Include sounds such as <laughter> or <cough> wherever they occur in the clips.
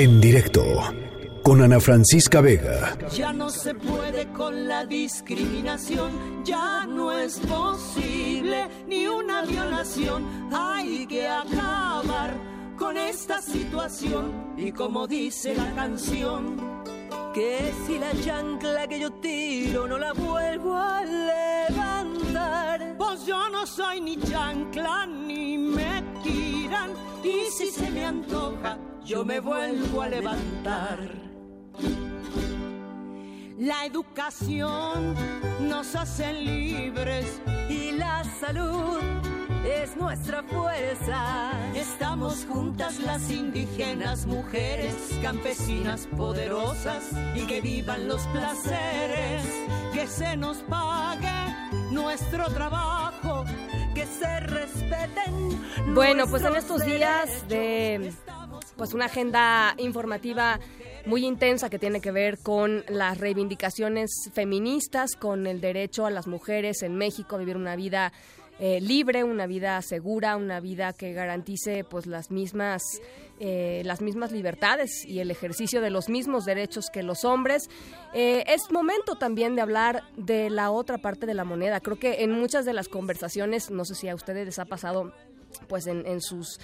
En directo con Ana Francisca Vega. Ya no se puede con la discriminación, ya no es posible ni una violación. Hay que acabar con esta situación y como dice la canción, que si la chancla que yo tiro no la vuelvo a levantar, pues yo no soy ni chancla ni me tiran y si se me antoja yo me vuelvo a levantar. La educación nos hace libres y la salud es nuestra fuerza. Estamos juntas las indígenas, mujeres, campesinas poderosas y que vivan los placeres, que se nos pague nuestro trabajo, que se respeten. Bueno, pues en estos días de pues una agenda informativa muy intensa que tiene que ver con las reivindicaciones feministas, con el derecho a las mujeres en México a vivir una vida eh, libre, una vida segura, una vida que garantice pues las mismas eh, las mismas libertades y el ejercicio de los mismos derechos que los hombres. Eh, es momento también de hablar de la otra parte de la moneda. Creo que en muchas de las conversaciones, no sé si a ustedes les ha pasado, pues en sus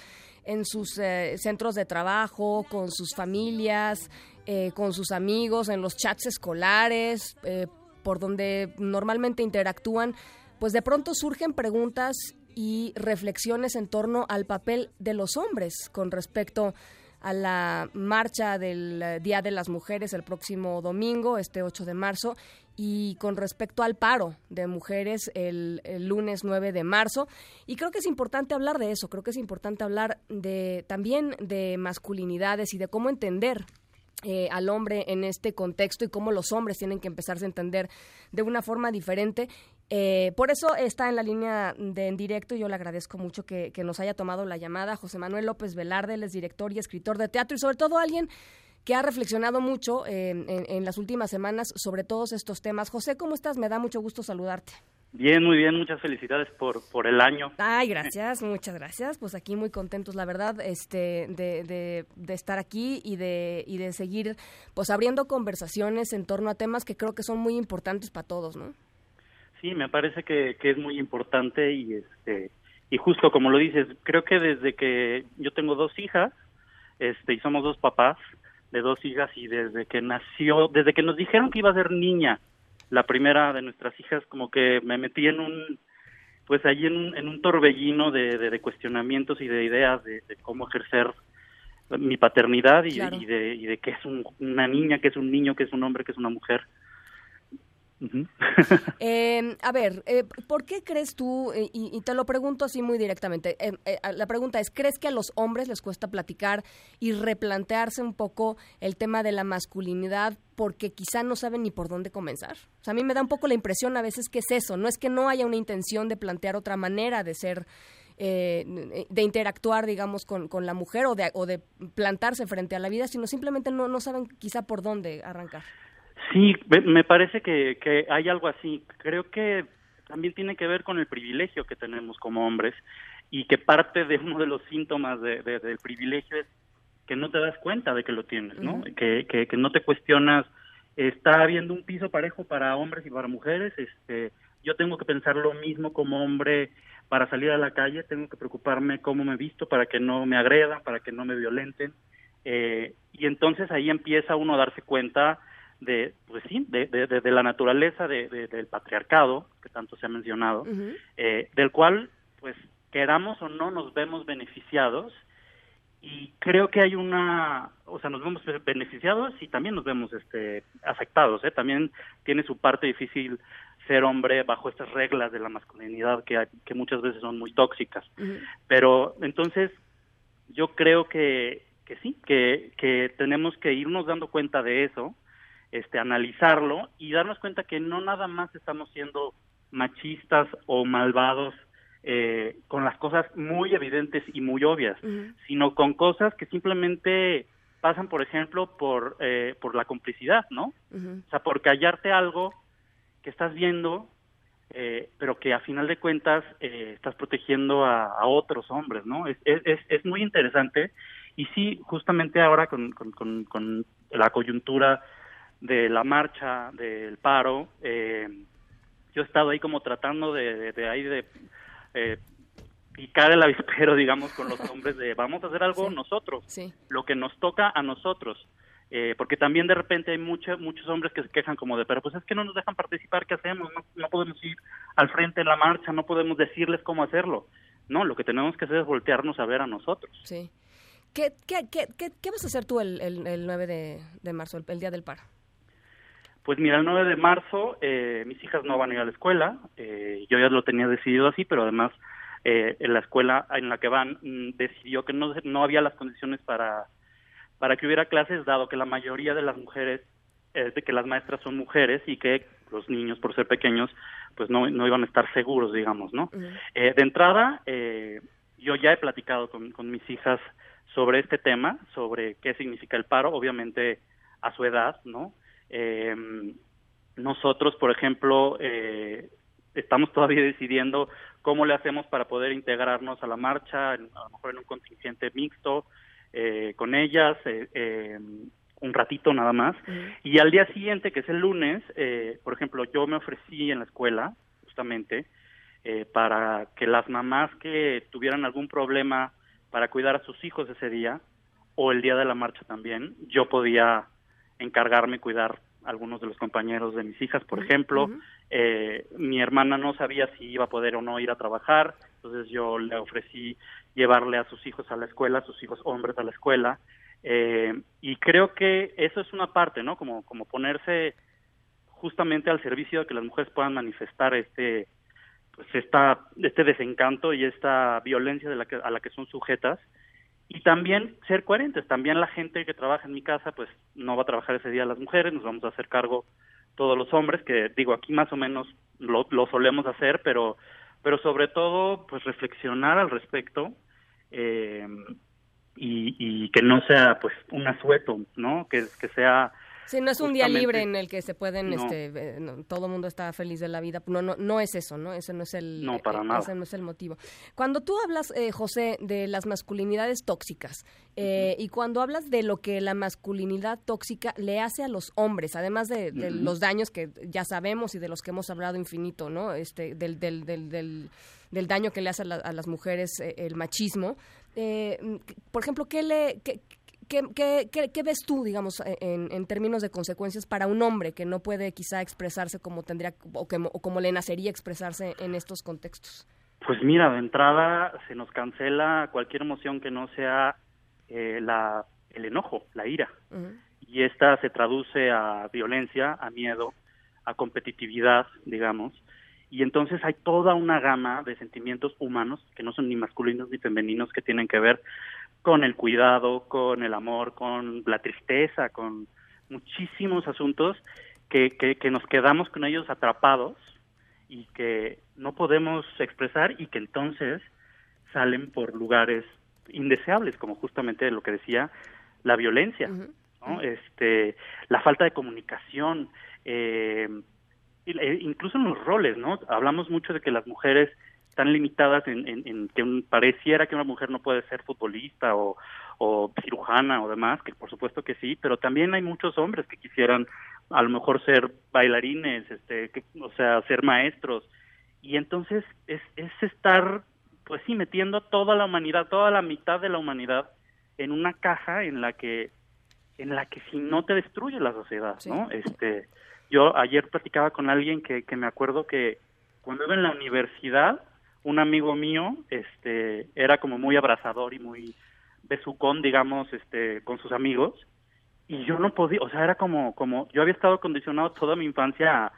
en sus eh, centros de trabajo, con sus familias, eh, con sus amigos, en los chats escolares, eh, por donde normalmente interactúan, pues de pronto surgen preguntas y reflexiones en torno al papel de los hombres con respecto a la marcha del Día de las Mujeres el próximo domingo, este 8 de marzo, y con respecto al paro de mujeres el, lunes 9 de marzo. Y creo que es importante hablar de eso, creo que es importante hablar de también de masculinidades y de cómo entender eh, al hombre en este contexto y cómo los hombres tienen que empezarse a entender de una forma diferente. Eh, por eso está en la línea de en directo y yo le agradezco mucho que, nos haya tomado la llamada José Manuel López Velarde, él es director y escritor de teatro y sobre todo alguien que ha reflexionado mucho en, las últimas semanas sobre todos estos temas. José, ¿cómo estás? Me da mucho gusto saludarte. Bien, muy bien, muchas felicidades por, por el año. Ay, gracias, muchas gracias. Pues aquí muy contentos, la verdad, este, de, de, estar aquí y de, y de seguir pues abriendo conversaciones en torno a temas que creo que son muy importantes para todos, ¿no? Sí, me parece que, que es muy importante y este y justo como lo dices, creo que desde que yo tengo dos hijas, este y somos dos papás, de dos hijas y desde que nació, desde que nos dijeron que iba a ser niña, la primera de nuestras hijas, como que me metí en un, pues allí en un, en un torbellino de, de, cuestionamientos y de ideas de, cómo ejercer mi paternidad y, de, y de que es una niña, que es un niño, que es un hombre, que es una mujer. <laughs> Em, a ver, eh, ¿por qué crees tú, eh, y, te lo pregunto así muy directamente, em, eh, la pregunta es, ¿crees que a los hombres les cuesta platicar y replantearse un poco el tema de la masculinidad porque quizá no saben ni por dónde comenzar? O sea, a mí me da un poco la impresión a veces que es eso, no es que no haya una intención de plantear otra manera de ser de interactuar, digamos, con, con la mujer o de, o de plantarse frente a la vida, sino simplemente no, no saben quizá por dónde arrancar. Sí, me parece que, que hay algo así. Creo que también tiene que ver con el privilegio que tenemos como hombres y que parte de uno de los síntomas de, del privilegio es que no te das cuenta de que lo tienes, ¿no? que, que, que, no te cuestionas, está habiendo un piso parejo para hombres y para mujeres, este, yo tengo que pensar lo mismo como hombre para salir a la calle, tengo que preocuparme cómo me visto para que no me agredan, para que no me violenten, eh, y entonces ahí empieza uno a darse cuenta de, pues sí, de, de, la naturaleza de, del patriarcado, que tanto se ha mencionado, eh, del cual, pues, queramos o no, nos vemos beneficiados y creo que hay una, o sea, nos vemos beneficiados y también nos vemos este, afectados, ¿eh? También tiene su parte difícil ser hombre bajo estas reglas de la masculinidad que, que muchas veces son muy tóxicas. Pero entonces, yo creo que, que sí, que, que tenemos que irnos dando cuenta de eso, este, analizarlo y darnos cuenta que no nada más estamos siendo machistas o malvados eh, con las cosas muy evidentes y muy obvias, sino con cosas que simplemente pasan, por ejemplo, por, eh, por la complicidad, ¿no? O sea, por callarte algo que estás viendo, eh, pero que a final de cuentas estás protegiendo a, otros hombres, ¿no? Es, es, es muy interesante Y sí, justamente ahora con, con, la coyuntura de la marcha, del paro, eh, yo he estado ahí como tratando de, de, ahí de eh, picar el avispero, <laughs> digamos, con los hombres de vamos a hacer algo nosotros, lo que nos toca a nosotros. Eh, porque también de repente hay muchos muchos hombres que se quejan como de, pero pues es que no nos dejan participar, ¿qué hacemos? No, no podemos ir al frente de la marcha, no podemos decirles cómo hacerlo. No, lo que tenemos que hacer es voltearnos a ver a nosotros. Sí. ¿Qué, qué, qué, qué, vas a hacer tú el, el, 9 de, de, marzo, el, día del paro? Pues mira, el 9 de marzo eh, mis hijas no van a ir a la escuela, eh, yo ya lo tenía decidido así, pero además eh, en la escuela en la que van mm, decidió que no, no había las condiciones para para que hubiera clases, dado que la mayoría de las mujeres, eh, de que las maestras son mujeres y que los niños, por ser pequeños, pues no, no iban a estar seguros, digamos, ¿no? eh, de entrada, eh, yo ya he platicado con, con mis hijas sobre este tema, sobre qué significa el paro, obviamente a su edad, ¿no? Eh, nosotros, por ejemplo, eh, estamos todavía decidiendo cómo le hacemos para poder integrarnos a la marcha, a lo mejor en un contingente mixto, eh, con ellas eh, eh, un ratito nada más. Y al día siguiente, que es el lunes, por ejemplo, yo me ofrecí en la escuela, justamente, para que las mamás que tuvieran algún problema para cuidar a sus hijos ese día, o el día de la marcha también, yo podía encargarme cuidar algunos de los compañeros de mis hijas, por ejemplo. mi hermana no sabía si iba a poder o no ir a trabajar, entonces yo le ofrecí llevarle a sus hijos a la escuela, a sus hijos hombres a la escuela, eh, y creo que eso es una parte, ¿no? Como, como ponerse justamente al servicio de que las mujeres puedan manifestar este pues esta este desencanto y esta violencia de la que, a la que son sujetas y también ser coherentes también la gente que trabaja en mi casa pues no va a trabajar ese día las mujeres nos vamos a hacer cargo todos los hombres que digo aquí más o menos lo, solemos hacer pero pero sobre todo pues reflexionar al respecto eh, y, y, que no sea pues un asueto, ¿no? Que, que sea Sí, no es un día libre en el que se pueden, este, eh, todo el mundo está feliz de la vida. No, no, no es eso, ¿no? Ese no es el, no, para nada. Ese no es el motivo. Cuando tú hablas, eh, José, de las masculinidades tóxicas eh, y cuando hablas de lo que la masculinidad tóxica le hace a los hombres, además de, los daños que ya sabemos y de los que hemos hablado infinito, ¿no? Este, del, del, del, del, daño que le hace a, las mujeres el machismo. por ejemplo, ¿qué le, qué, ¿Qué, qué, ves tú, digamos, e, en, términos de consecuencias para un hombre que no puede quizá expresarse como tendría o, que, o como le nacería expresarse en estos contextos? Pues mira, de entrada se nos cancela cualquier emoción que no sea eh, la, el enojo, la ira. Y esta se traduce a violencia, a miedo, a competitividad, digamos. Y entonces hay toda una gama de sentimientos humanos que no son ni masculinos ni femeninos que tienen que ver con el cuidado, con el amor, con la tristeza, con muchísimos asuntos que, que, nos quedamos con ellos atrapados y que no podemos expresar y que entonces salen por lugares indeseables, como justamente lo que decía, la violencia, ¿no? este, la falta de comunicación, eh, incluso en los roles, ¿no? Hablamos mucho de que las mujeres tan limitadas en, que pareciera que una mujer no puede ser futbolista o, cirujana o demás, que por supuesto que sí, pero también hay muchos hombres que quisieran a lo mejor ser bailarines, este, o sea, ser maestros. Y entonces es, es estar, pues sí, metiendo toda la humanidad, toda la mitad de la humanidad en una caja en la que en la que si no te destruye la sociedad, ¿no? Este, yo ayer platicaba con alguien que, que me acuerdo que cuando iba en la universidad un amigo mío este era como muy abrazador y muy besucón digamos este con sus amigos. Y yo no podía o sea era como como yo había estado condicionado toda mi infancia a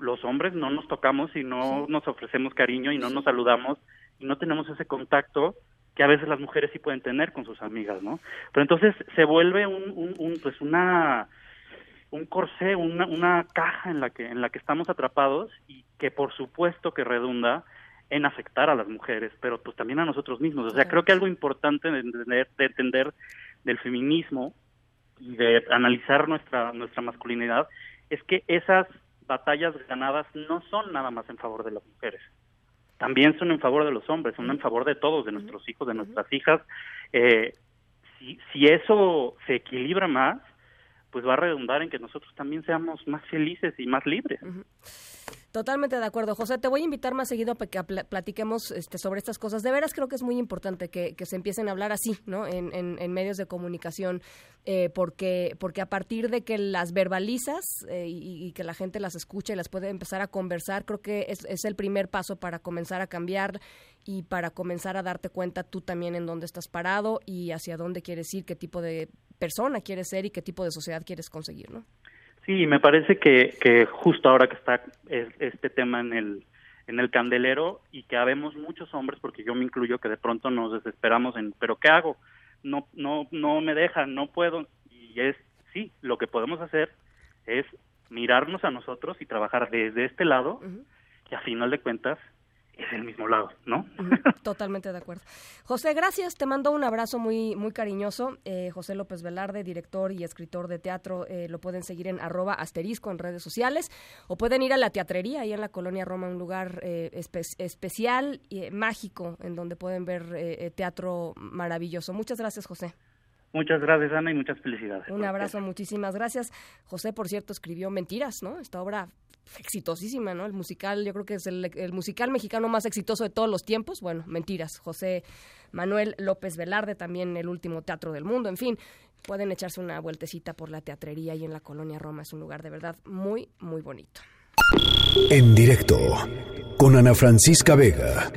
los hombres no nos tocamos y no nos ofrecemos cariño y no nos saludamos y no tenemos ese contacto que a veces las mujeres sí pueden tener con sus amigas no pero entonces se vuelve un, un, un pues una un corsé una, una caja en la que en la que estamos atrapados y que por supuesto que redunda en afectar a las mujeres, pero pues también a nosotros mismos. O sea, creo que algo importante de entender, de entender del feminismo y de analizar nuestra, nuestra masculinidad es que esas batallas ganadas no son nada más en favor de las mujeres, también son en favor de los hombres, son en favor de todos, de nuestros hijos, de nuestras hijas. Eh, si, si eso se equilibra más, pues va a redundar en que nosotros también seamos más felices y más libres. Totalmente de acuerdo, José. Te voy a invitar más seguido para que platiquemos este, sobre estas cosas. De veras creo que es muy importante que, se empiecen a hablar así, ¿no? En, en, medios de comunicación, eh, porque, porque a partir de que las verbalizas eh, y, que la gente las escucha y las puede empezar a conversar, creo que es, es el primer paso para comenzar a cambiar y para comenzar a darte cuenta tú también en dónde estás parado y hacia dónde quieres ir, qué tipo de persona quieres ser y qué tipo de sociedad quieres conseguir, ¿no? Sí, me parece que, que justo ahora que está este tema en el, en el candelero y que habemos muchos hombres, porque yo me incluyo, que de pronto nos desesperamos en, pero ¿qué hago? No, no, no me dejan, no puedo. Y es, sí, lo que podemos hacer es mirarnos a nosotros y trabajar desde este lado, y a final de cuentas es el mismo lado, ¿no? <laughs> Totalmente de acuerdo. José, gracias. Te mando un abrazo muy, muy cariñoso. Eh, José López Velarde, director y escritor de teatro, eh, lo pueden seguir en arroba asterisco en redes sociales o pueden ir a la teatrería ahí en la Colonia Roma, un lugar eh, especial y mágico en donde pueden ver teatro maravilloso. Muchas gracias, José. Muchas gracias, Ana, y muchas felicidades. Un abrazo, muchísimas gracias. José, por cierto, escribió Mentiras, ¿no? Esta obra exitosísima, ¿no? El musical, yo creo que es el, musical mexicano más exitoso de todos los tiempos. Bueno, mentiras. José Manuel López Velarde, también el último teatro del mundo. En fin, pueden echarse una vueltecita por la teatrería y en la colonia Roma. Es un lugar de verdad muy, muy bonito. En directo, con Ana Francisca Vega.